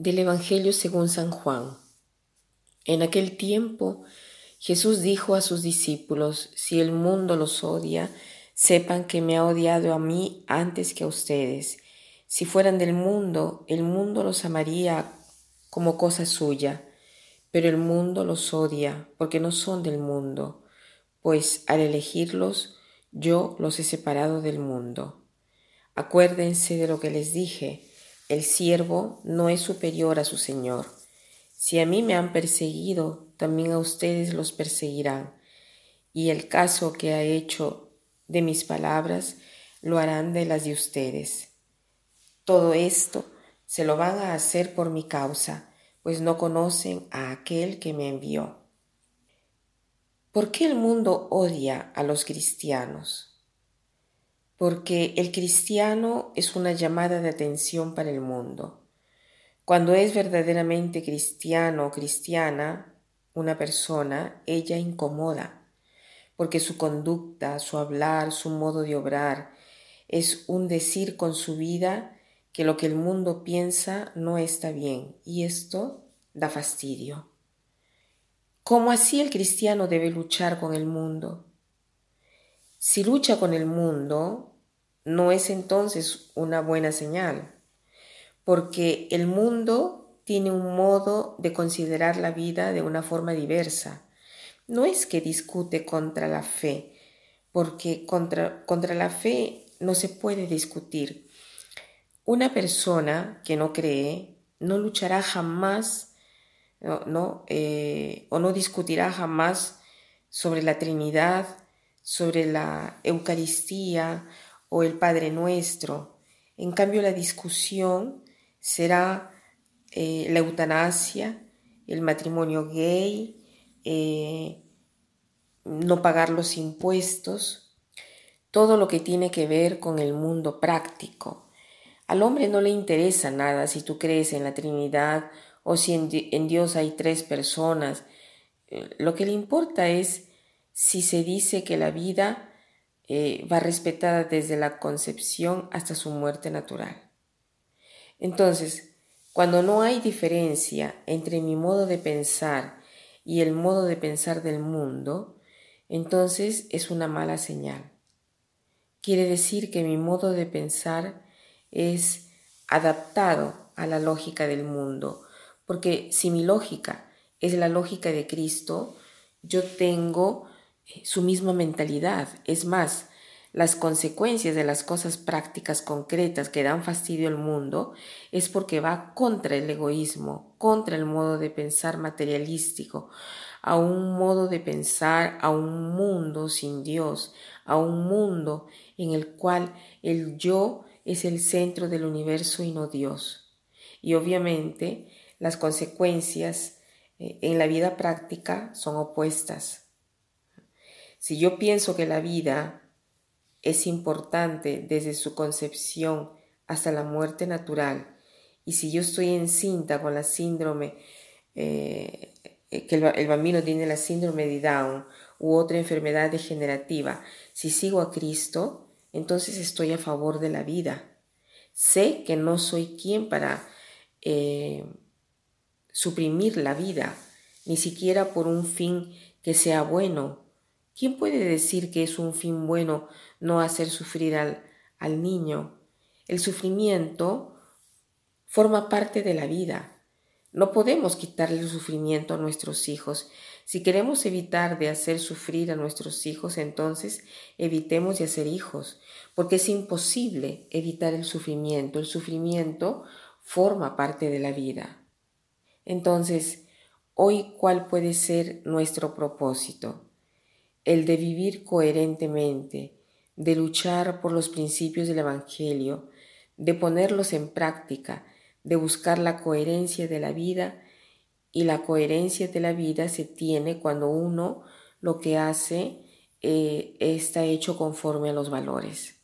Del Evangelio según San Juan. En aquel tiempo Jesús dijo a sus discípulos, si el mundo los odia, sepan que me ha odiado a mí antes que a ustedes. Si fueran del mundo, el mundo los amaría como cosa suya, pero el mundo los odia porque no son del mundo, pues al elegirlos yo los he separado del mundo. Acuérdense de lo que les dije, el siervo no es superior a su Señor. Si a mí me han perseguido, también a ustedes los perseguirán. Y el caso que ha hecho de mis palabras, lo harán de las de ustedes. Todo esto se lo van a hacer por mi causa, pues no conocen a aquel que me envió. ¿Por qué el mundo odia a los cristianos? Porque el cristiano es una llamada de atención para el mundo. Cuando es verdaderamente cristiano o cristiana, una persona, ella incomoda, porque su conducta, su hablar, su modo de obrar es un decir con su vida que lo que el mundo piensa no está bien y esto da fastidio. ¿Cómo así el cristiano debe luchar con el mundo? Si lucha con el mundo, no es entonces una buena señal, porque el mundo tiene un modo de considerar la vida de una forma diversa. No es que discute contra la fe, porque contra, contra la fe no se puede discutir, una persona que no cree no luchará jamás no, eh, o no discutirá jamás sobre la Trinidad, sobre la Eucaristía o el Padre Nuestro. En cambio, la discusión será eh, la eutanasia, el matrimonio gay, eh, no pagar los impuestos, todo lo que tiene que ver con el mundo práctico. Al hombre no le interesa nada si tú crees en la Trinidad o si en, Dios hay tres personas. Eh, lo que le importa es si se dice que la vida eh, va respetada desde la concepción hasta su muerte natural. Entonces, cuando no hay diferencia entre mi modo de pensar y el modo de pensar del mundo, entonces es una mala señal. Quiere decir que mi modo de pensar es adaptado a la lógica del mundo, porque si mi lógica es la lógica de Cristo, yo tengo su misma mentalidad. Es más, las consecuencias de las cosas prácticas concretas que dan fastidio al mundo es porque va contra el egoísmo, contra el modo de pensar materialístico, a un modo de pensar, a un mundo sin Dios, a un mundo en el cual el yo es el centro del universo y no Dios. Y obviamente las consecuencias eh, en la vida práctica son opuestas. Si yo pienso que la vida es importante desde su concepción hasta la muerte natural, y si yo estoy encinta con la síndrome, eh, que el, el bambino tiene la síndrome de Down u otra enfermedad degenerativa, si sigo a Cristo, entonces estoy a favor de la vida. Sé que no soy quien para eh, suprimir la vida, ni siquiera por un fin que sea bueno. ¿Quién puede decir que es un fin bueno no hacer sufrir al, al niño? El sufrimiento forma parte de la vida. No podemos quitarle el sufrimiento a nuestros hijos. Si queremos evitar de hacer sufrir a nuestros hijos, entonces evitemos de hacer hijos, porque es imposible evitar el sufrimiento. El sufrimiento forma parte de la vida. Entonces, hoy, ¿cuál puede ser nuestro propósito? El de vivir coherentemente, de luchar por los principios del Evangelio, de ponerlos en práctica, de buscar la coherencia de la vida y la coherencia de la vida se tiene cuando uno lo que hace eh, está hecho conforme a los valores.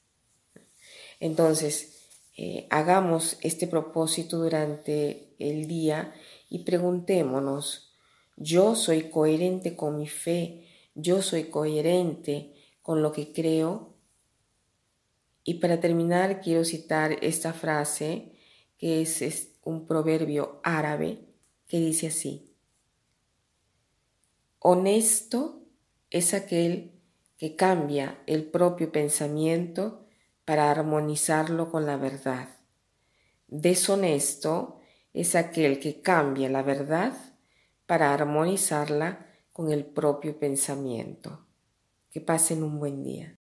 Entonces, eh, hagamos este propósito durante el día y preguntémonos, yo soy coherente con mi fe, yo soy coherente con lo que creo. Y para terminar, quiero citar esta frase que es, un proverbio árabe que dice así. Honesto es aquel que cambia el propio pensamiento para armonizarlo con la verdad. Deshonesto es aquel que cambia la verdad para armonizarla con el propio pensamiento. Que pasen un buen día.